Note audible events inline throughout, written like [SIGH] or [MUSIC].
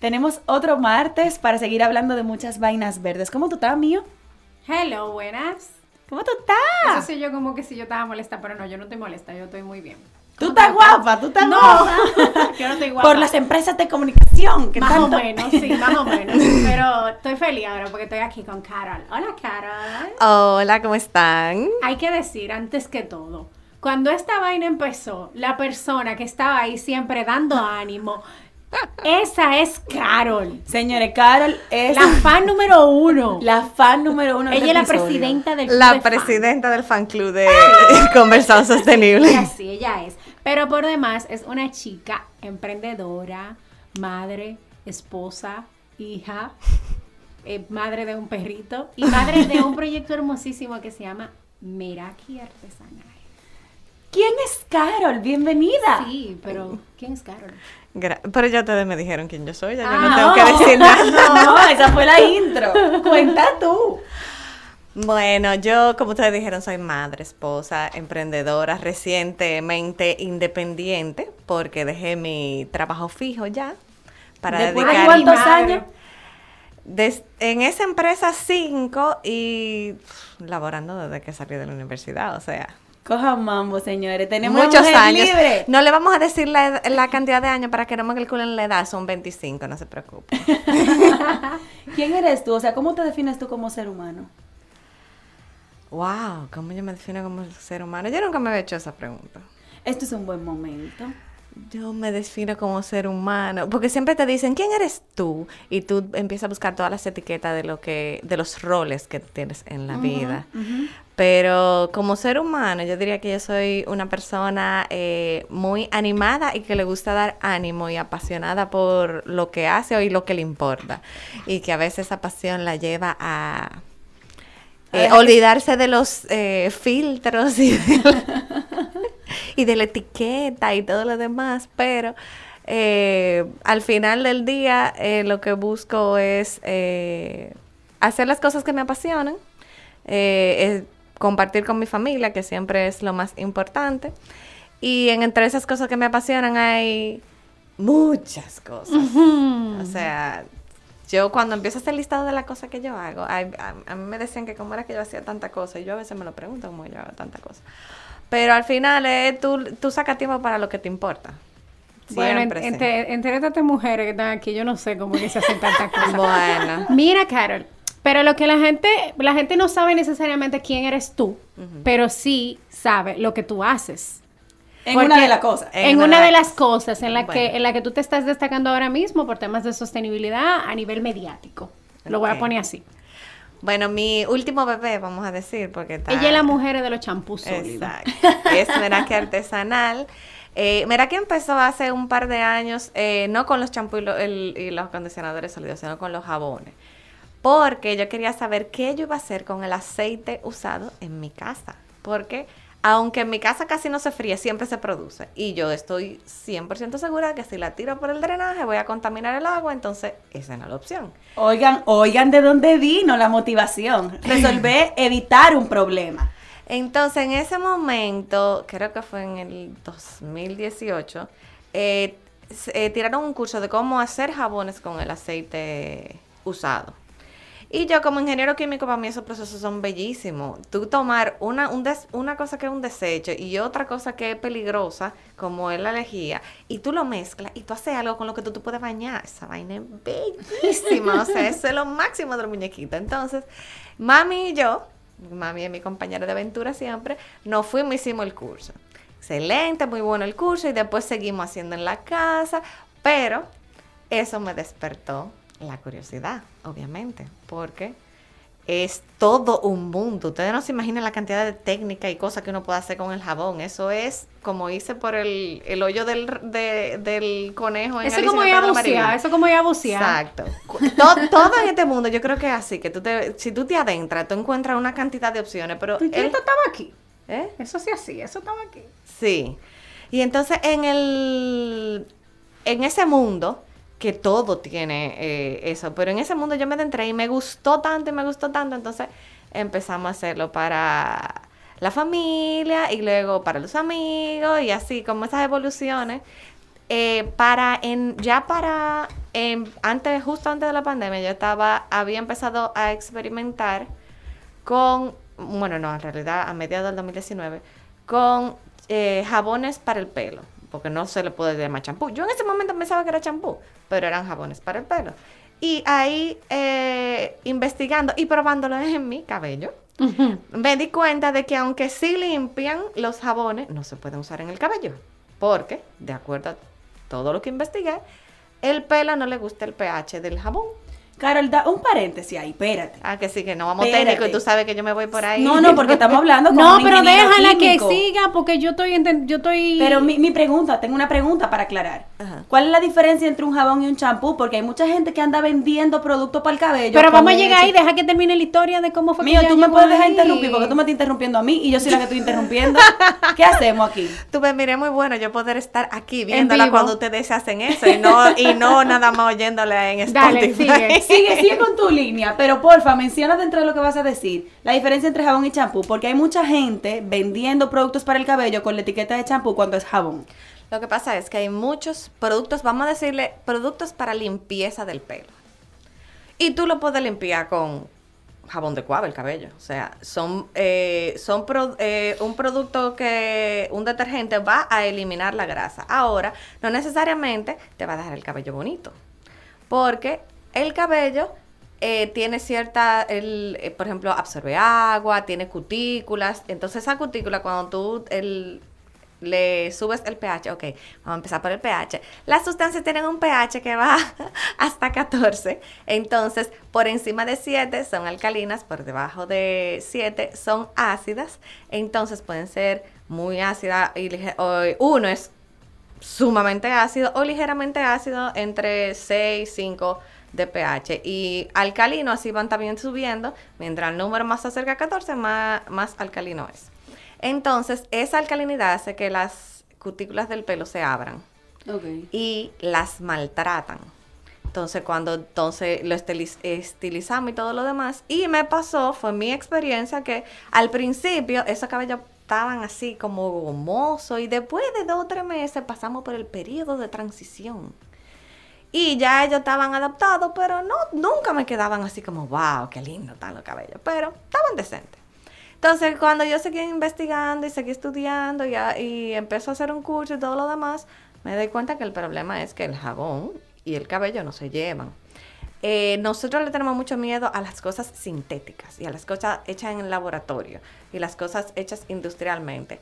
Tenemos otro martes para seguir hablando de muchas vainas verdes. ¿Cómo tú estás, mío? Hello, buenas. ¿Cómo tú estás? Eso sí, yo como que si yo estaba molesta, pero no, yo no estoy molesta, yo estoy muy bien. Tú estás guapa, tú estás no, guapa. [LAUGHS] yo no estoy guapa. Por las empresas de comunicación. Que más tanto... o menos, sí, más o menos. [LAUGHS] Pero estoy feliz ahora porque estoy aquí con Carol. Hola, Carol. Hola, ¿cómo están? Hay que decir, antes que todo, cuando esta vaina empezó, la persona que estaba ahí siempre dando ánimo, esa es Carol. Señores, Carol es La fan número uno. la fan número uno. Ella este es la episodio. presidenta del club La de fan. presidenta del fan club de [LAUGHS] Conversado Sostenible. Así ella es. Pero por demás es una chica emprendedora, madre, esposa, hija, eh, madre de un perrito y madre de un proyecto hermosísimo que se llama Meraki Artesanal. ¿Quién es Carol? Bienvenida. Sí, pero ¿quién es Carol? Gra- Pero ya ustedes me dijeron quién yo soy, ya yo Ah, no tengo no. que decir nada. [LAUGHS] No, esa fue la intro. Cuenta tú. Bueno, yo, como ustedes dijeron, soy madre, esposa, emprendedora, recientemente independiente, porque dejé mi trabajo fijo ya para ¿Después de dedicar cuántos años? Des- en esa empresa cinco y pff, laborando desde que salí de la universidad, o sea, Coja mambo, señores. Tenemos muchos años. libre. No le vamos a decir la, la cantidad de años para que no me calculen la edad, son 25, no se preocupen. [LAUGHS] ¿Quién eres tú? O sea, ¿cómo te defines tú como ser humano? Wow, ¿cómo yo me defino como ser humano? Yo nunca me había hecho esa pregunta. Esto es un buen momento. Yo me defino como ser humano, porque siempre te dicen, ¿quién eres tú? Y tú empiezas a buscar todas las etiquetas de lo que, de los roles que tienes en la vida. Pero como ser humano, yo diría que yo soy una persona eh, muy animada y que le gusta dar ánimo y apasionada por lo que hace y lo que le importa. Y que a veces esa pasión la lleva a eh, olvidarse de los eh, filtros y de, la, [LAUGHS] y de la etiqueta y todo lo demás, pero eh, al final del día lo que busco es eh, hacer las cosas que me apasionan, compartir con mi familia, que siempre es lo más importante, y en, entre esas cosas que me apasionan hay muchas cosas. O sea, yo cuando empiezo a hacer listado de las cosas que yo hago, a, a mí me decían que cómo era que yo hacía tanta cosa, y yo a veces me lo pregunto cómo yo hago tanta cosa. Pero al final eh, tú, tú sacas tiempo para lo que te importa. Bueno, sí. entre, entre estas mujeres que están aquí, yo no sé cómo que se hacen tantas cosas. [LAUGHS] Bueno. Mira, Carol, pero lo que la gente, la gente no sabe necesariamente quién eres tú, pero sí sabe lo que tú haces. En Porque- una de las cosas. En, En una, una de las cosas en la que en la que tú te estás destacando ahora mismo por temas de sostenibilidad a nivel mediático. Lo voy a poner así. Bueno, mi último bebé, vamos a decir, porque está... Ella es la mujer de los champús. Exacto. Es Meraki artesanal. Eh, Meraki empezó hace un par de años, eh, no con los champús y, lo- y los acondicionadores sólidos, sino con los jabones. Porque yo quería saber qué yo iba a hacer con el aceite usado en mi casa. Porque aunque en mi casa casi no se fríe, siempre se produce. Y yo estoy 100% segura de que si la tiro por el drenaje voy a contaminar el agua, entonces esa no es la opción. Oigan, oigan de dónde vino la motivación. [LAUGHS] Resolver evitar un problema. Entonces, en ese momento, creo que fue en el 2018, eh, eh, tiraron un curso de cómo hacer jabones con el aceite usado. Y yo como ingeniero químico, para mí esos procesos son bellísimos. Tú tomar una, una cosa que es un desecho y otra cosa que es peligrosa, como es la lejía, y tú lo mezclas y tú haces algo con lo que tú te puedes bañar. Esa vaina es bellísima. o sea, eso es lo máximo del muñequito. Entonces, mami y yo, mami es mi compañera de aventura siempre, nos fuimos hicimos el curso. excelente, muy bueno el curso y después seguimos haciendo en la casa, pero eso me despertó la curiosidad, obviamente, porque es todo un mundo. Ustedes no se imaginan la cantidad de técnicas y cosas que uno puede hacer con el jabón. Eso es como hice por el, el hoyo del, de- del conejo en Eso como ya bucear, eso como ya bucear. Exacto. todo, todo en este mundo, yo creo que es así, que tú te, si tú te adentras, tú encuentras una cantidad de opciones, pero... ¿Tú esto estaba aquí? ¿eh? Eso sí así, eso estaba aquí. Sí. Y entonces en el en ese mundo que todo tiene eh, eso, pero en ese mundo yo me adentré y me gustó tanto y me gustó tanto, entonces empezamos a hacerlo para la familia y luego para los amigos y así como esas evoluciones. Eh, para en ya para antes justo antes de la pandemia yo estaba había empezado a experimentar con, bueno, no, en realidad a mediados del 2019, con eh, jabones para el pelo, porque no se le puede llamar champú. Yo en ese momento pensaba que era champú, pero eran jabones para el pelo. Y ahí, eh, investigando y probándolo en mi cabello, me di cuenta de que aunque sí limpian los jabones, no se pueden usar en el cabello. Porque, de acuerdo a todo lo que investigué, el pelo no le gusta el pH del jabón. Carol, da un paréntesis ahí, espérate. Ah, que sí, que no vamos Espérate. técnico y tú sabes que yo me voy por ahí. No, no, porque estamos hablando [LAUGHS] con No, un pero déjala que químico. siga porque yo estoy yo estoy Pero mi, mi pregunta, tengo una pregunta para aclarar. Ajá. ¿Cuál es la diferencia entre un jabón y un champú? Porque hay mucha gente que anda vendiendo productos para el cabello. Pero vamos a llegar ahí, deja que termine la historia de cómo fue que Mío, ella tú me puedes dejar ahí. interrumpir porque tú me estás interrumpiendo a mí y yo soy la que estoy interrumpiendo. [LAUGHS] ¿Qué hacemos aquí? Tú me miré muy bueno yo poder estar aquí viéndola cuando ustedes hacen eso y no, y no nada más oyéndola en Dale, Spotify. sigue. Sigue, sigue con tu línea, pero porfa, menciona dentro de lo que vas a decir la diferencia entre jabón y champú, porque hay mucha gente vendiendo productos para el cabello con la etiqueta de champú cuando es jabón. Lo que pasa es que hay muchos productos, vamos a decirle, productos para limpieza del pelo. Y tú lo puedes limpiar con jabón de cuava el cabello. O sea, son, eh, son eh, un producto que un detergente va a eliminar la grasa. Ahora, no necesariamente te va a dejar el cabello bonito. Porque el cabello eh, tiene cierta, eh, por ejemplo, absorbe agua, tiene cutículas. Entonces esa cutícula, cuando tú el, le subes el pH, ok, vamos a empezar por el pH. Las sustancias tienen un pH que va [LAUGHS] hasta 14. Entonces, por encima de 7 son alcalinas, por debajo de 7 son ácidas. Entonces pueden ser muy ácidas y uno es sumamente ácido o ligeramente ácido entre 6 y 5 de pH. Y alcalino así van también subiendo. Mientras el número más se acerca a 14, más, más alcalino es. Entonces, esa alcalinidad hace que las cutículas del pelo se abran y las maltratan. Entonces, cuando entonces lo estiliz- estilizamos y todo lo demás, y me pasó, fue mi experiencia, que al principio esos cabellos estaban así como gomosos y después de dos o tres meses pasamos por el periodo de transición. Y ya ellos estaban adaptados, pero no, nunca me quedaban así como, wow, qué lindo están los cabellos, pero estaban decentes. Entonces, cuando yo seguí investigando y seguí estudiando y, a- y empezó a hacer un curso y todo lo demás, me doy cuenta que el problema es que el jabón y el cabello no se llevan. Eh, nosotros le tenemos mucho miedo a las cosas sintéticas y a las cosas hechas en el laboratorio y las cosas hechas industrialmente.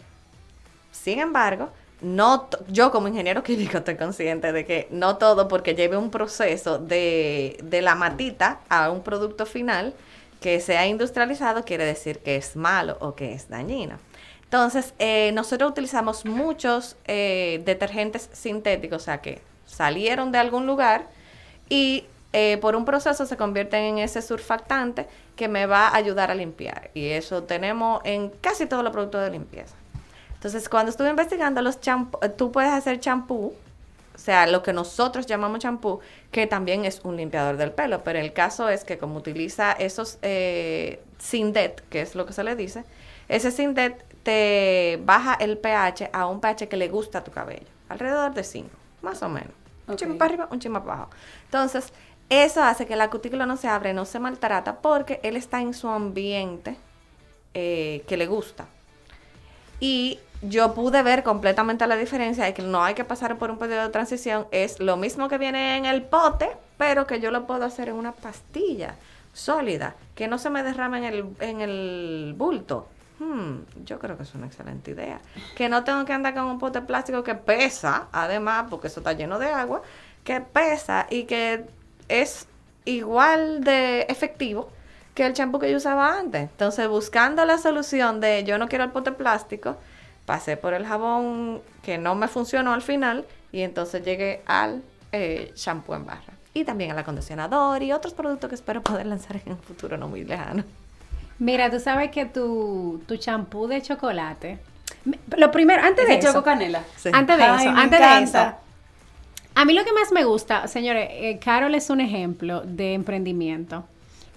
Sin embargo, no yo como ingeniero químico estoy consciente de que no todo porque lleve un proceso de, de la matita a un producto final que sea industrializado quiere decir que es malo o que es dañino. Entonces, eh, nosotros utilizamos muchos eh, detergentes sintéticos, o sea, que salieron de algún lugar y eh, por un proceso se convierten en ese surfactante que me va a ayudar a limpiar. Y eso tenemos en casi todos los productos de limpieza. Entonces, cuando estuve investigando los champú, eh, tú puedes hacer champú, o sea, lo que nosotros llamamos champú, que también es un limpiador del pelo, pero el caso es que como utiliza esos eh, Sindet, que es lo que se le dice, ese Sindet te baja el pH a un pH que le gusta a tu cabello, alrededor de 5, más o menos. Un Ok. chisme para arriba, un chisme para abajo. Entonces, eso hace que la cutícula no se abre, no se maltrata, porque él está en su ambiente eh, que le gusta. Y yo pude ver completamente la diferencia de que no hay que pasar por un periodo de transición. Es lo mismo que viene en el pote, pero que yo lo puedo hacer en una pastilla sólida, que no se me derrama en el, en el bulto. hmm, yo creo que es una excelente idea. Que no tengo que andar con un pote plástico que pesa, además, porque eso está lleno de agua, que pesa y que es igual de efectivo que el champú que yo usaba antes. Entonces, buscando la solución de yo no quiero el pote plástico, pasé por el jabón que no me funcionó al final y entonces llegué al eh, shampoo en barra. Y también al acondicionador y otros productos que espero poder lanzar en un futuro no muy lejano. Mira, tú sabes que tu tu champú de chocolate. Lo primero, antes de eso. choco canela. Sí. Antes de Ay, eso, me antes de eso. A mí lo que más me gusta, señores, eh, Carol es un ejemplo de emprendimiento.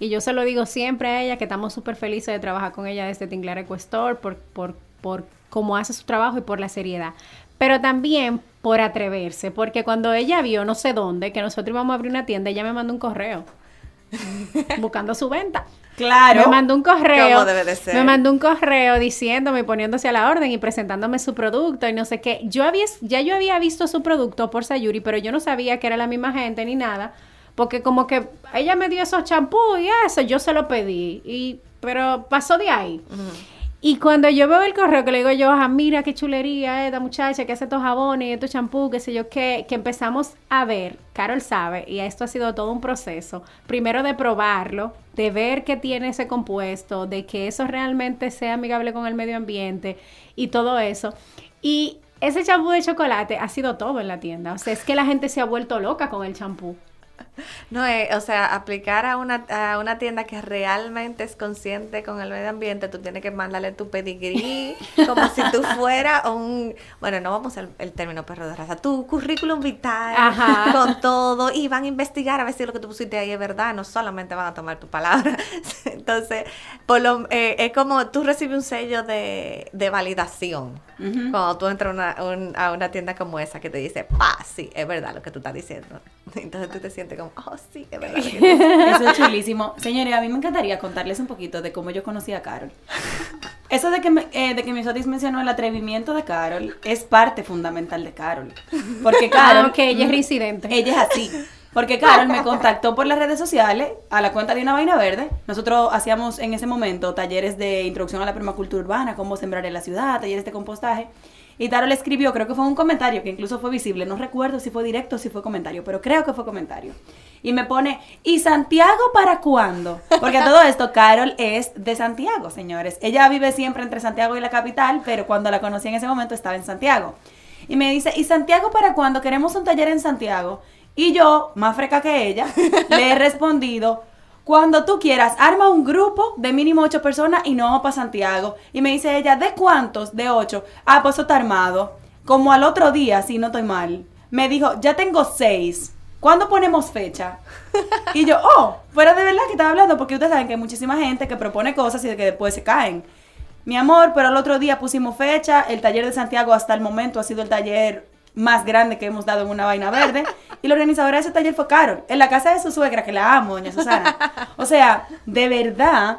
Y yo se lo digo siempre a ella que estamos súper felices de trabajar con ella desde Tinglar Eco Store por, por, por cómo hace su trabajo y por la seriedad. Pero también por atreverse, porque cuando ella vio no sé dónde que nosotros íbamos a abrir una tienda, ella me mandó un correo [LAUGHS] buscando su venta. Claro. Me mandó un correo. Debe de ser. Me mandó un correo diciéndome, y poniéndose a la orden y presentándome su producto y no sé qué. Yo había, ya yo había visto su producto por Sayuri, pero yo no sabía que era la misma gente ni nada. Porque como que ella me dio esos champús y eso, yo se lo pedí. Y, pero pasó de ahí. Y cuando yo veo el correo que le digo yo, ah, mira qué chulería esta muchacha que hace estos jabones estos champús, qué sé yo qué, que empezamos a ver, Carol sabe, y esto ha sido todo un proceso, primero de probarlo, de ver qué tiene ese compuesto, de que eso realmente sea amigable con el medio ambiente y todo eso. Y ese champú de chocolate ha sido todo en la tienda, o sea, es que la gente se ha vuelto loca con el champú. No, eh, o sea, aplicar a una, a una tienda que realmente es consciente con el medio ambiente, tú tienes que mandarle tu pedigrí, [LAUGHS] como si tú fueras un, bueno, no vamos al el término perro de raza, tu currículum vital, Ajá. con todo, y van a investigar a ver si lo que tú pusiste ahí es verdad, no solamente van a tomar tu palabra. [LAUGHS] Entonces, por lo, eh, es como tú recibes un sello de, de validación cuando tú entras a una, un- a una tienda como esa que te dice, pa, sí, es verdad lo que tú estás diciendo. [LAUGHS] Entonces tú te sientes como, oh, sí, es verdad. Lo que tú [LAUGHS] dices". Eso es chulísimo. Señores, a mí me encantaría contarles un poquito de cómo yo conocí a Carol. Eso de que, me, eh, de que mi Sotis mencionó el atrevimiento de Carol es parte fundamental de Carol. Porque [LAUGHS] Carol... Ah, ok, ella es reincidente. Ella es así. Porque Carol me contactó por las redes sociales a la cuenta de una vaina verde. Nosotros hacíamos en ese momento talleres de introducción a la permacultura urbana, cómo sembrar en la ciudad, talleres de compostaje. Y Carol escribió, creo que fue un comentario que incluso fue visible. No recuerdo si fue directo o si fue comentario, pero creo que fue comentario. Y me pone, ¿y Santiago para cuándo? Porque a todo [LAUGHS] esto, Carol es de Santiago, señores. Ella vive siempre entre Santiago y la capital, pero cuando la conocí en ese momento estaba en Santiago. Y me dice, ¿y Santiago para cuándo? Queremos un taller en Santiago. Y yo, más freca que ella, le he respondido, cuando tú quieras, arma un grupo de mínimo ocho personas y no vamos para Santiago. Y me dice ella, ¿de cuántos? De ocho. Ah, pues eso está armado. Como al otro día, si no estoy mal, me dijo, ya tengo seis. ¿Cuándo ponemos fecha? Y yo, [LAUGHS] oh, fuera de verdad que estaba hablando, porque ustedes saben que hay muchísima gente que propone cosas y que después se caen. Mi amor, pero al otro día pusimos fecha. El taller de Santiago hasta el momento ha sido el taller más grande que hemos dado en una vaina verde. Y la organizadora de ese taller fue Carol, en la casa de su suegra, que la amo, doña Susana. O sea, de verdad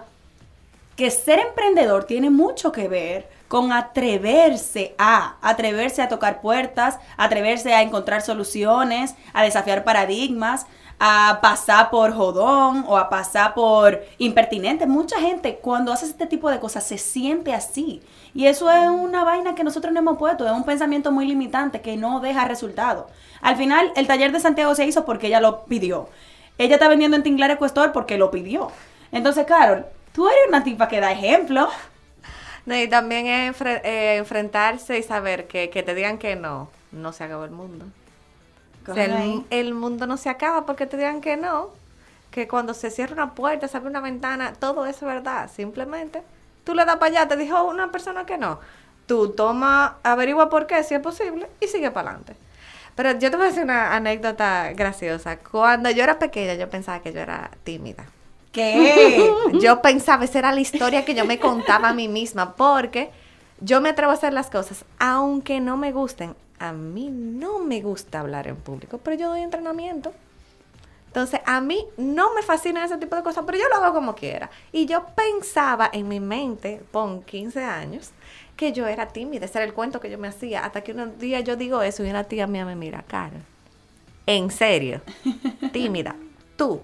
que ser emprendedor tiene mucho que ver con atreverse a, atreverse a tocar puertas, atreverse a encontrar soluciones, a desafiar paradigmas, a pasar por jodón o a pasar por impertinente. Mucha gente cuando hace este tipo de cosas se siente así. Y eso es una vaina que nosotros no hemos puesto, es un pensamiento muy limitante que no deja resultado. Al final, el taller de Santiago se hizo porque ella lo pidió. Ella está vendiendo en Tinglar Ecuestor porque lo pidió. Entonces, Carol, tú eres una tipa que da ejemplo. No, y también es enfre- eh, enfrentarse y saber que, que te digan que no, no se acabó el mundo. O sea, Cógelo ahí. el, el mundo no se acaba porque te digan que no. Que cuando se cierra una puerta, se abre una ventana, todo eso es verdad. Simplemente tú le das para allá, te dijo una persona que no. Tú toma, averigua por qué, si es posible, y sigue para adelante. Pero yo te voy a decir una anécdota graciosa. Cuando yo era pequeña, yo pensaba que yo era tímida. ¿Qué? [LAUGHS] Yo pensaba, esa era la historia que yo me contaba a mí misma, porque yo me atrevo a hacer las cosas, aunque no me gusten. A mí no me gusta hablar en público, pero yo doy entrenamiento. Entonces, a mí no me fascina ese tipo de cosas, pero yo lo hago como quiera. Y yo pensaba en mi mente, pon 15 años, que yo era tímida, ese era el cuento que yo me hacía, hasta que un día yo digo eso y una tía mía me mira, cara, en serio, [LAUGHS] tímida, tú,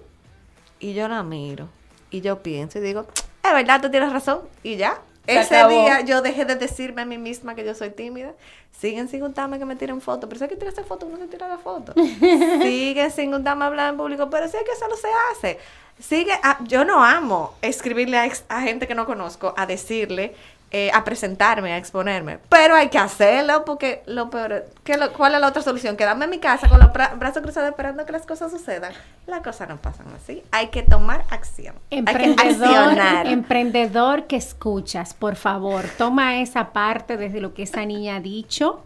y yo la miro y yo pienso y digo, es verdad, tú tienes razón. Y ya, Se ese acabó. día yo dejé de decirme a mí misma que yo soy tímida. Siguen sin gustarme que me tiren fotos. Pero si hay que tirarse fotos, uno se tira la foto. [LAUGHS] Siguen sin gustarme hablar en público. Pero si es que eso no se hace. Sigue, a- yo no amo escribirle a, ex- a gente que no conozco, a decirle, eh, a presentarme, a exponerme. Pero hay que hacerlo porque lo peor, ¿qué lo- ¿cuál es la otra solución? Quedarme en mi casa con los bra- brazos cruzados esperando que las cosas sucedan. Las cosas no pasan así. Hay que tomar acción. Hay que Emprendedor, accionar. emprendedor que escuchas, por favor, toma esa parte desde lo que esa niña ha dicho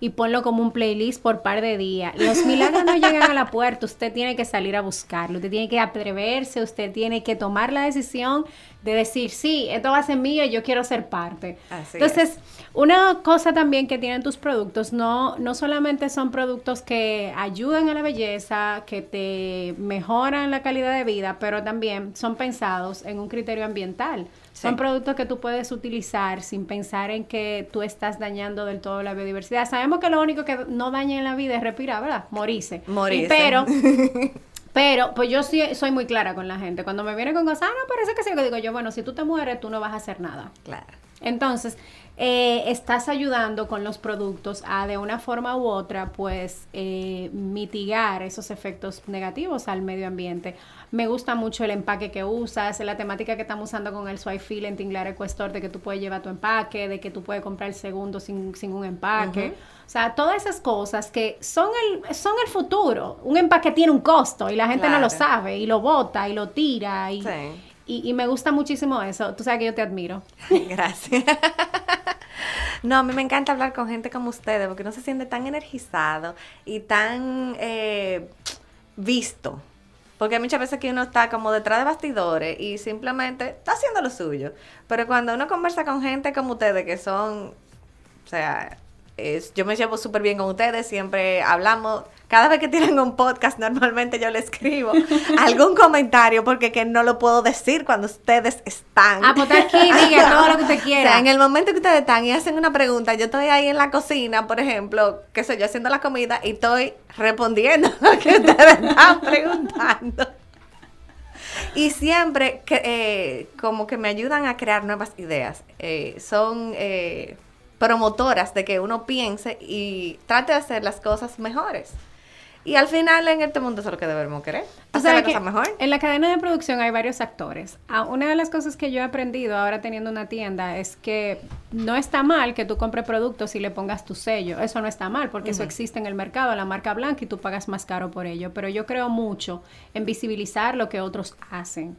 y ponlo como un playlist por par de días. Los milagros no llegan a la puerta, usted tiene que salir a buscarlo, usted tiene que atreverse, usted tiene que tomar la decisión de decir, sí, esto va a ser mío y yo quiero ser parte. Así Entonces, una cosa también que tienen tus productos, no, no solamente son productos que ayudan a la belleza, que te mejoran la calidad de vida, pero también son pensados en un criterio ambiental. Son productos que tú puedes utilizar sin pensar en que tú estás dañando del todo la biodiversidad. Sabemos que lo único que no daña en la vida es respirar, ¿verdad? Morirse. Morirse. Pero [LAUGHS] pero, pues yo sí soy muy clara con la gente. Cuando me viene con cosas, ah, no, parece que sí, que digo yo, bueno, si tú te mueres, tú no vas a hacer nada. Claro. Entonces, eh, estás ayudando con los productos a de una forma u otra, pues, eh, mitigar esos efectos negativos al medio ambiente. Me gusta mucho el empaque que usas, la temática que estamos usando con el Swipe Fill en Tinglar Ecuestor, de que tú puedes llevar tu empaque, de que tú puedes comprar el segundo sin, sin un empaque. O sea, todas esas cosas que son el, son el futuro. Un empaque tiene un costo y la gente no lo sabe y lo bota y lo tira y, Sí. y, y me gusta muchísimo eso. Tú sabes que yo te admiro. [LAUGHS] Gracias. [LAUGHS] No, a mí me encanta hablar con gente como ustedes porque no se siente tan energizado y tan eh, visto. Porque muchas veces que uno está como detrás de bastidores y simplemente está haciendo lo suyo. Pero cuando uno conversa con gente como ustedes que son, o sea, es- yo me llevo súper bien con ustedes, siempre hablamos, cada vez que tienen un podcast normalmente yo le escribo [LAUGHS] algún comentario porque que no lo puedo decir cuando ustedes están. Ah, pues aquí, diga [LAUGHS] todo lo que usted O quiera. sea, en el momento que ustedes están y hacen una pregunta, yo estoy ahí en la cocina, por ejemplo, que soy yo haciendo la comida y estoy respondiendo [LAUGHS] lo que ustedes están preguntando. Y siempre eh, como que me ayudan a crear nuevas ideas. Eh, son eh, promotoras de que uno piense y trate de hacer las cosas mejores. Y al final en este mundo eso es lo que debemos querer. Hacer la cosa mejor. En la cadena de producción hay varios actores. Ah, una de las cosas que yo he aprendido ahora teniendo una tienda es que no está mal que tú compres productos y le pongas tu sello. Eso no está mal porque eso existe en el mercado, la marca blanca y tú pagas más caro por ello. Pero yo creo mucho en visibilizar lo que otros hacen.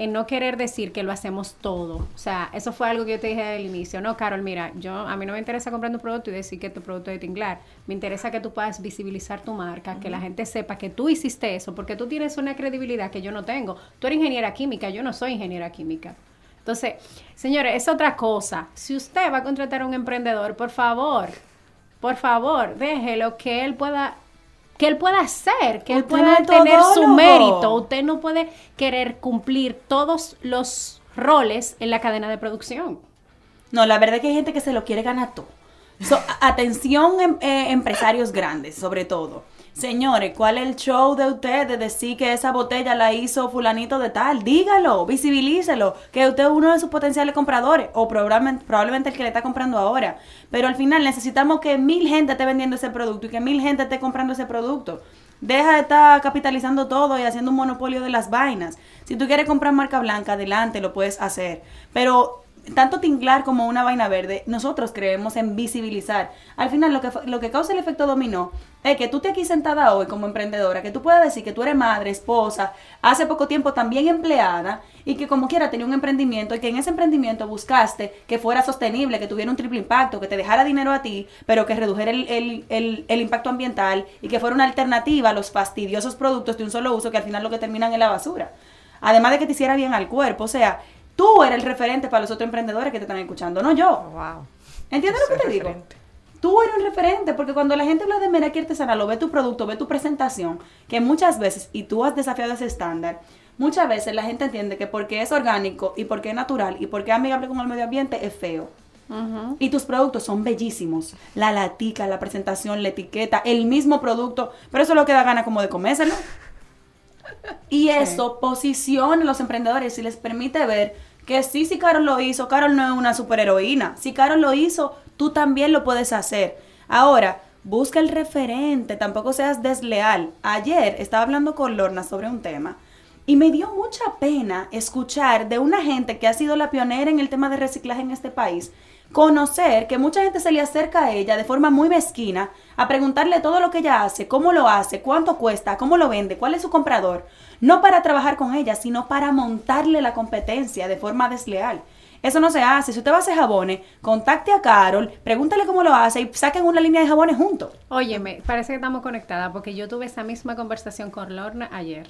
En no querer decir que lo hacemos todo. O sea, eso fue algo que yo te dije al inicio. No, Carol, mira, yo a mí no me interesa comprar un producto y decir que tu producto es de Tinglar. Me interesa que tú puedas visibilizar tu marca, que la gente sepa que tú hiciste eso, porque tú tienes una credibilidad que yo no tengo. Tú eres ingeniera química, yo no soy ingeniera química. Entonces, señores, es otra cosa. Si usted va a contratar a un emprendedor, por favor, por favor, déjelo que él pueda que él pueda hacer, que él pueda tener su mérito. Usted no puede querer cumplir todos los roles en la cadena de producción. No, la verdad es que hay gente que se lo quiere ganar todo. So, [LAUGHS] atención, em- eh, empresarios grandes, sobre todo. Señores, ¿cuál es el show de usted de decir que esa botella la hizo fulanito de tal? Dígalo, visibilícelo, que usted es uno de sus potenciales compradores o probablemente, probablemente el que le está comprando ahora. Pero al final necesitamos que mil gente esté vendiendo ese producto y que mil gente esté comprando ese producto. Deja de estar capitalizando todo y haciendo un monopolio de las vainas. Si tú quieres comprar marca blanca, adelante, lo puedes hacer. Pero tanto Tinglar como una vaina verde, nosotros creemos en visibilizar. Al final, lo que, lo que causa el efecto dominó es que tú estés aquí sentada hoy como emprendedora, que tú puedas decir que tú eres madre, esposa, hace poco tiempo también empleada y que como quiera tenía un emprendimiento y que en ese emprendimiento buscaste que fuera sostenible, que tuviera un triple impacto, que te dejara dinero a ti, pero que redujera el, el- el- el impacto ambiental y que fuera una alternativa a los fastidiosos productos de un solo uso que al final lo que terminan en la basura. Además de que te hiciera bien al cuerpo, o sea, tú eres el referente para los otros emprendedores que te están escuchando, no yo. Wow. ¿Entiendes lo que te digo? Tú eres un referente, porque cuando la gente habla de Meraki Artesanal, lo ve tu producto, ve tu presentación, que muchas veces, y tú has desafiado ese estándar, muchas veces la gente entiende que porque es orgánico y porque es natural y porque es amigable con el medio ambiente es feo. Y tus productos son bellísimos. La latica, la presentación, la etiqueta, el mismo producto, pero eso es lo que da gana como de comérselo. Y eso posiciona a los emprendedores y les permite ver Que sí, si Carol lo hizo, Carol no es una superheroína. Si Carol lo hizo, tú también lo puedes hacer. Ahora, busca el referente, tampoco seas desleal. Ayer estaba hablando con Lorna sobre un tema y me dio mucha pena escuchar de una gente que ha sido la pionera en el tema de reciclaje en este país, conocer que mucha gente se le acerca a ella de forma muy mezquina a preguntarle todo lo que ella hace, cómo lo hace, cuánto cuesta, cómo lo vende, cuál es su comprador, no para trabajar con ella, sino para montarle la competencia de forma desleal. Eso no se hace. Si usted va a hacer jabones, contacte a Carol, pregúntale cómo lo hace y saquen una línea de jabones juntos. Óyeme, parece que estamos conectadas porque yo tuve esa misma conversación con Lorna ayer.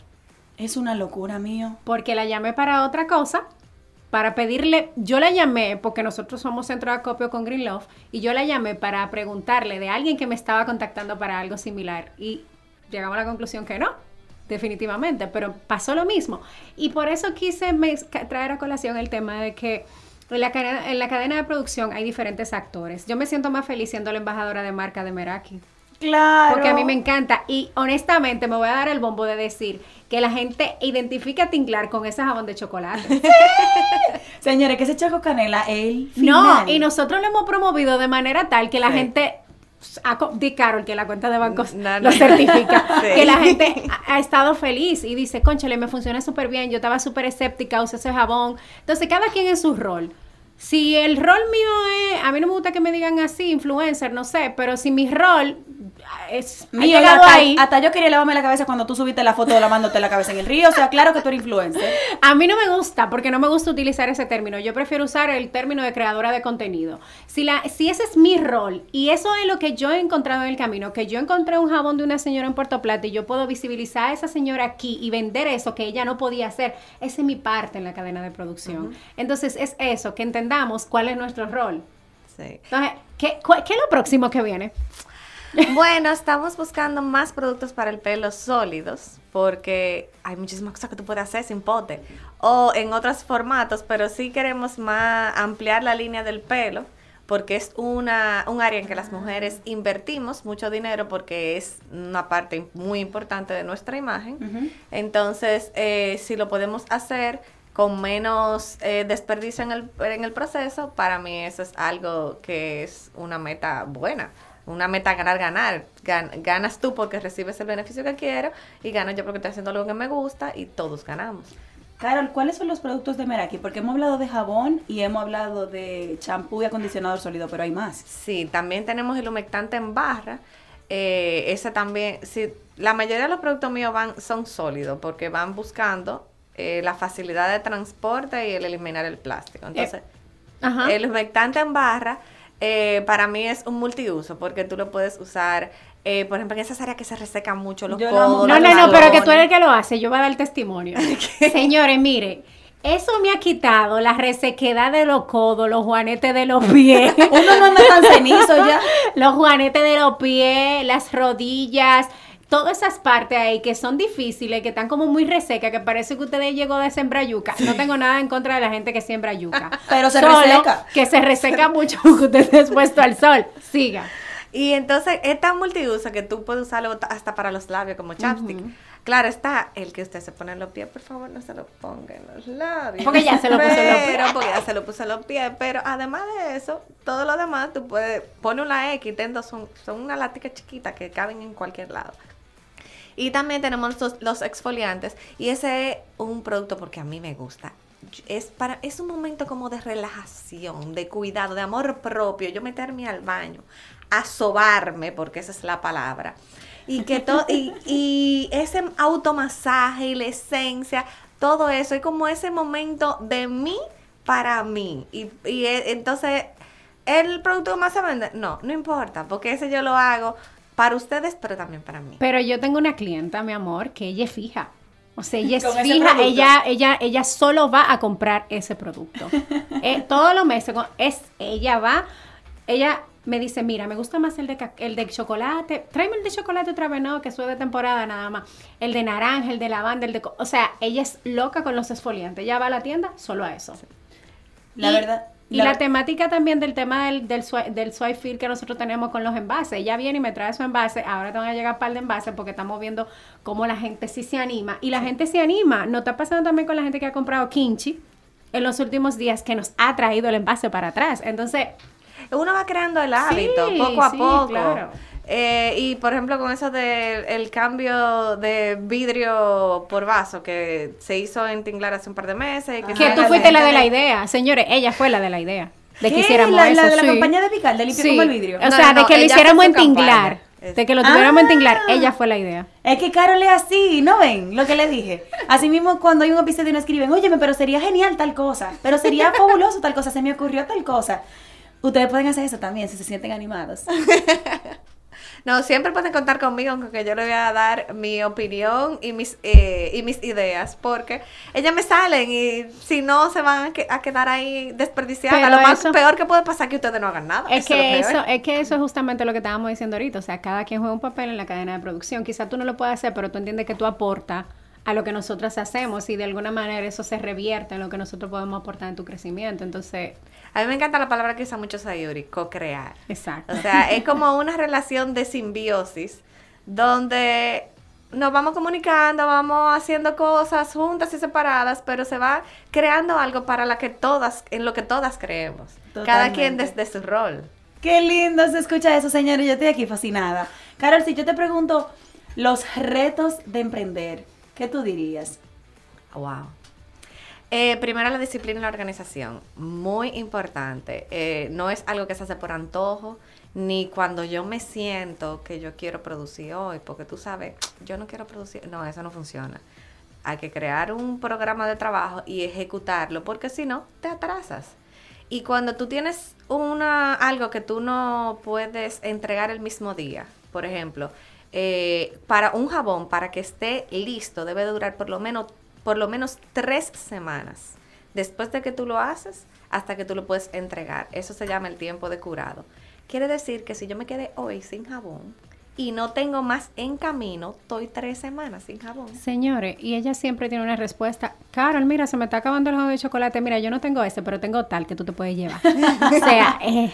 Es una locura mío. Porque la llamé para otra cosa, para pedirle, yo la llamé porque nosotros somos centro de acopio con Green Love y yo la llamé para preguntarle de alguien que me estaba contactando para algo similar y llegamos a la conclusión que no, definitivamente, pero pasó lo mismo. Y por eso quise traer a colación el tema de que en la, cadena, en la cadena de producción hay diferentes actores. Yo me siento más feliz siendo la embajadora de marca de Meraki. Claro. Porque a mí me encanta. Y honestamente me voy a dar el bombo de decir que la gente identifica a Tinglar con ese jabón de chocolate. [LAUGHS] Señores, que ese choco canela el final. No, y nosotros lo hemos promovido de manera tal que la gente di Carol que la cuenta de bancos lo certifica [LAUGHS] que la gente ha, estado feliz y dice conchale me funciona súper bien yo estaba súper escéptica usé ese jabón entonces cada quien en su rol si el rol mío es, a mí no me gusta que me digan así, influencer, no sé, pero si mi rol es mío, hasta, ahí, hasta yo quería lavarme la cabeza cuando tú subiste la foto de lavándote la cabeza en el río, o sea, claro que tú eres influencer. [LAUGHS] A mí no me gusta, porque no me gusta utilizar ese término, yo prefiero usar el término de creadora de contenido. Si, la, si ese es mi rol, y eso es lo que yo he encontrado en el camino, que yo encontré un jabón de una señora en Puerto Plata y yo puedo visibilizar a esa señora aquí y vender eso que ella no podía hacer, esa es mi parte en la cadena de producción. Entonces es eso, que entendamos cuál es nuestro rol. Sí. Entonces, ¿qué, ¿qué es lo próximo que viene? [LAUGHS] Bueno, estamos buscando más productos para el pelo sólidos, porque hay muchísimas cosas que tú puedes hacer sin pote o en otros formatos, pero sí queremos más ampliar la línea del pelo, porque es una, un área en que las mujeres invertimos mucho dinero porque es una parte muy importante de nuestra imagen. Entonces, eh, si lo podemos hacer con menos eh, desperdicio en el, en el proceso, para mí eso es algo que es una meta buena. Una meta ganar-ganar. ganas tú porque recibes el beneficio que quiero y gano yo porque estoy haciendo algo que me gusta y todos ganamos. Carol, ¿cuáles son los productos de Meraki? Porque hemos hablado de jabón y hemos hablado de champú y acondicionador sólido, pero hay más. Sí, también tenemos el humectante en barra. Eh, ese también, sí, la mayoría de los productos míos van, son sólidos porque van buscando eh, la facilidad de transporte y el eliminar el plástico. Eh, Entonces, el humectante en barra eh, para mí es un multiuso porque tú lo puedes usar, por ejemplo, en esas áreas que se resecan mucho los codos. No, no, no, pero que tú eres el que lo hace, yo voy a dar el testimonio. [LAUGHS] Señores, mire. Eso me ha quitado la resequedad de los codos, los juanetes de los pies. [LAUGHS] Uno no anda tan cenizo ya. [LAUGHS] Los juanetes de los pies, las rodillas todas esas partes ahí que son difíciles, que están como muy resecas, que parece que ustedes llegó de sembrar yuca. No tengo nada en contra de la gente que siembra yuca. [LAUGHS] Pero se reseca. Que se reseca mucho porque ustedes puesto al sol. Siga. Y entonces es tan multiuso que tú puedes usarlo hasta para los labios como chapstick. Claro, está el que usted se pone en los pies, por favor, no se lo ponga en los labios. Porque ya se lo puso en los pies. Porque ya se lo puso en los pies. Pero además de eso, todo lo demás, tú puedes poner una X, son, son una lática chiquita que caben en cualquier lado. Y también tenemos los, exfoliantes. Y ese es un producto porque a mí me gusta. Es, para, es un momento como de relajación, de cuidado, de amor propio. Yo meterme al baño, a sobarme, porque esa es la palabra. Y, que todo y, ese automasaje y la esencia, todo eso, es como ese momento de mí para mí. Y, y e, entonces, ¿el producto más se vende? No, no importa, porque ese yo lo hago para ustedes, pero también para mí. Pero yo tengo una clienta, mi amor, que ella es fija. O sea, ella [LAUGHS] es fija, ella, ella, ella solo va a comprar ese producto. [LAUGHS] eh, todos los meses, es, ella va, ella me dice, mira, me gusta más el de, el de chocolate, tráeme el de chocolate otra vez, no, que eso de temporada nada más. El de naranja, el de lavanda, el de... O sea, ella es loca con los exfoliantes. Ella va a la tienda solo a eso. La verdad, y la, temática también del tema del, del, del swipe que nosotros tenemos con los envases. Ella viene y me trae su envase. Ahora te van a llegar un par de envases porque estamos viendo cómo la gente sí se anima. Y la gente se anima. ¿No está pasando también con la gente que ha comprado kimchi? en los últimos días que nos ha traído el envase para atrás. Entonces, Uno va creando el hábito Sí, poco a sí, poco. claro. Eh, y por ejemplo, con eso del el cambio de vidrio por vaso que se hizo en Tinglar hace un par de meses. y que se tú haga fuiste la de la idea. Señores, ella fue la de la idea. De que hiciéramos la, eso. la de la sí. campaña de Pical, de limpiar Sí. como el vidrio. O sea, no, de que lo hiciéramos en. Tinglar. Es- De que lo tuviéramos en Ah. Tinglar. Ella fue la idea. Es que Carol es así, ¿no ven lo que le dije? Así mismo cuando hay un episodio no escriben, óyeme, pero sería genial tal cosa, pero sería [LAUGHS] fabuloso tal cosa, se me ocurrió tal cosa. Ustedes pueden hacer eso también si se sienten animados. [LAUGHS] No, siempre pueden contar conmigo, aunque yo le voy a dar mi opinión y mis eh, y mis ideas, porque ellas me salen y si no se van a, que- a quedar ahí desperdiciadas. Pero Lo más eso- peor que puede pasar es que ustedes no hagan nada. Es Eso es que peor. eso, es que eso es justamente lo que estábamos diciendo ahorita. O sea, cada quien juega un papel en la cadena de producción. Quizá tú no lo puedes hacer, pero tú entiendes que tú aportas a lo que nosotras hacemos y de alguna manera eso se revierte en lo que nosotros podemos aportar en tu crecimiento. Entonces, A mí me encanta la palabra que usa mucho Sayuri, co-crear. exacto. O sea, es como una relación de simbiosis donde nos vamos comunicando, vamos haciendo cosas juntas y separadas, pero se va creando algo para la que todas, en lo que todas creemos. Cada quien desde su rol. Qué lindo se escucha eso, señores. Yo estoy aquí fascinada. Carol, si yo te pregunto los retos de emprender, ¿qué tú dirías? Wow. Eh, primero la disciplina y la organización, muy importante. Eh, no es algo que se hace por antojo, ni cuando yo me siento que yo quiero producir hoy, porque tú sabes, yo no quiero producir, no, eso no funciona. Hay que crear un programa de trabajo y ejecutarlo, porque si no, te atrasas. Y cuando tú tienes una, algo que tú no puedes entregar el mismo día, por ejemplo, eh, para un jabón, para que esté listo, debe durar por lo menos, por lo menos tres semanas. Después de que tú lo haces, hasta que tú lo puedes entregar. Eso se llama el tiempo de curado. Quiere decir que si yo me quedé hoy sin jabón y no tengo más en camino, estoy tres semanas sin jabón. Señores, y ella siempre tiene una respuesta. Carol, mira, se me está acabando el juego de chocolate. Mira, yo no tengo ese, pero tengo tal que tú te puedes llevar. [LAUGHS] o sea, eh,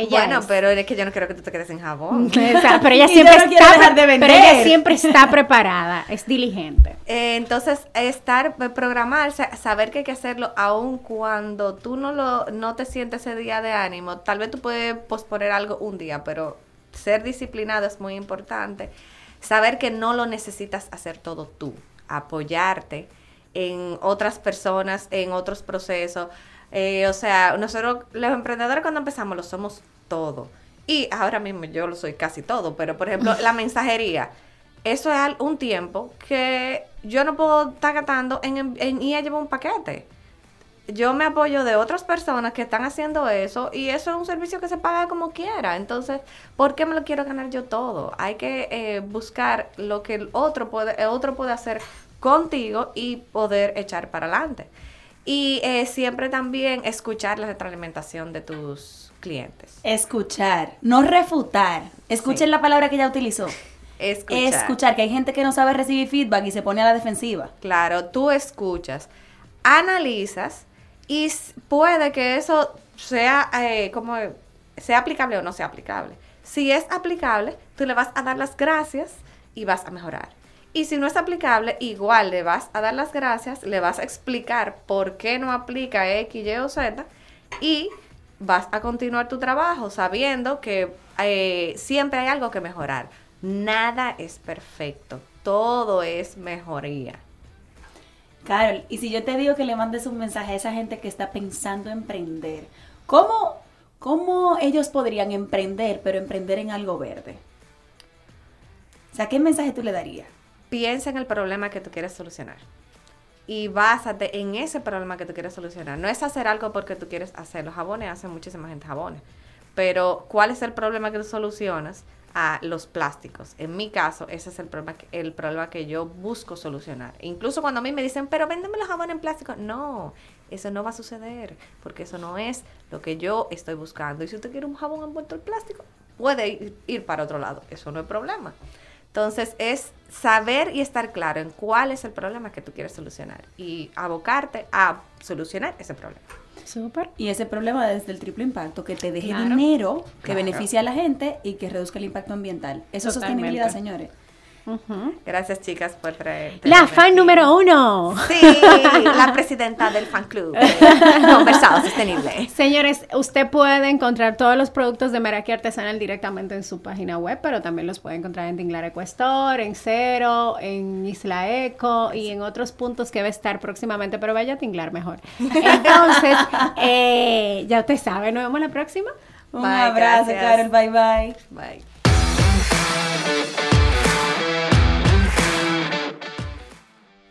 ella bueno, es. pero es que yo no quiero que tú te quedes sin jabón. [LAUGHS] Pero ella [LAUGHS] siempre no está, dejar de pero ella siempre está [LAUGHS] preparada, es diligente. Eh, entonces, estar, eh, programarse, saber que hay que hacerlo aun cuando tú no lo no te sientes ese día de ánimo. Tal vez tú puedes posponer algo un día, pero ser disciplinado es muy importante. Saber que no lo necesitas hacer todo tú. Apoyarte en otras personas, en otros procesos. Eh, o sea, nosotros los emprendedores cuando empezamos lo somos todo. Y ahora mismo yo lo soy casi todo, pero por ejemplo, la [LAUGHS] mensajería eso es un tiempo que yo no puedo estar gastando en, en, en ir a llevar un paquete. Yo me apoyo de otras personas que están haciendo eso y eso es un servicio que se paga como quiera. Entonces, ¿por qué me lo quiero ganar yo todo? Hay que eh, buscar lo que el otro puede, el otro puede hacer contigo y poder echar para adelante. Y eh, siempre también escuchar la retroalimentación de tus clientes. Escuchar, no refutar. Escuchen Sí. la palabra que ella utilizó. Escuchar. Escuchar, que hay gente que no sabe recibir feedback y se pone a la defensiva. Claro, tú escuchas, analizas y puede que eso sea eh, como sea aplicable o no sea aplicable. Si es aplicable, tú le vas a dar las gracias y vas a mejorar. Y si no es aplicable, igual le vas a dar las gracias, le vas a explicar por qué no aplica X, Y o Z y vas a continuar tu trabajo sabiendo que eh, siempre hay algo que mejorar. Nada es perfecto, todo es mejoría. Carol, y si yo te digo que le mandes un mensaje a esa gente que está pensando emprender, ¿cómo, cómo ellos podrían emprender, pero emprender en algo verde? O sea, ¿qué mensaje tú le darías? Piensa en el problema que tú quieres solucionar. Y básate en ese problema que tú quieres solucionar. No es hacer algo porque tú quieres hacer. Los jabones hacen muchísima gente jabones. Pero, ¿cuál es el problema que tú solucionas? A los plásticos. En mi caso, ese es el problema, que, el problema que yo busco solucionar. Incluso cuando a mí me dicen, pero véndeme los jabones en plástico. No, eso no va a suceder. Porque eso no es lo que yo estoy buscando. Y si usted quiere un jabón envuelto en plástico, puede ir, ir para otro lado. Eso no es problema. Entonces es saber y estar claro en cuál es el problema que tú quieres solucionar y abocarte a solucionar ese problema. Súper. Y ese problema desde el triple impacto, que te deje Claro. dinero, que Claro. beneficie a la gente y que reduzca el impacto ambiental. Eso es sostenibilidad, señores. Gracias, chicas, por traer. La fan aquí. número uno. Sí, la presidenta del fan club. [LAUGHS] Conversado sostenible. Señores, usted puede encontrar todos los productos de Meraki Artesanal directamente en su página web, pero también los puede encontrar en Tinglar Eco Store, en Cero, en Isla Eco y en otros puntos que va a estar próximamente, pero vaya a Tinglar mejor. Entonces, [LAUGHS] eh, ya usted sabe, nos vemos la próxima. Un Bye, abrazo, gracias. Carol. Bye, bye. Bye.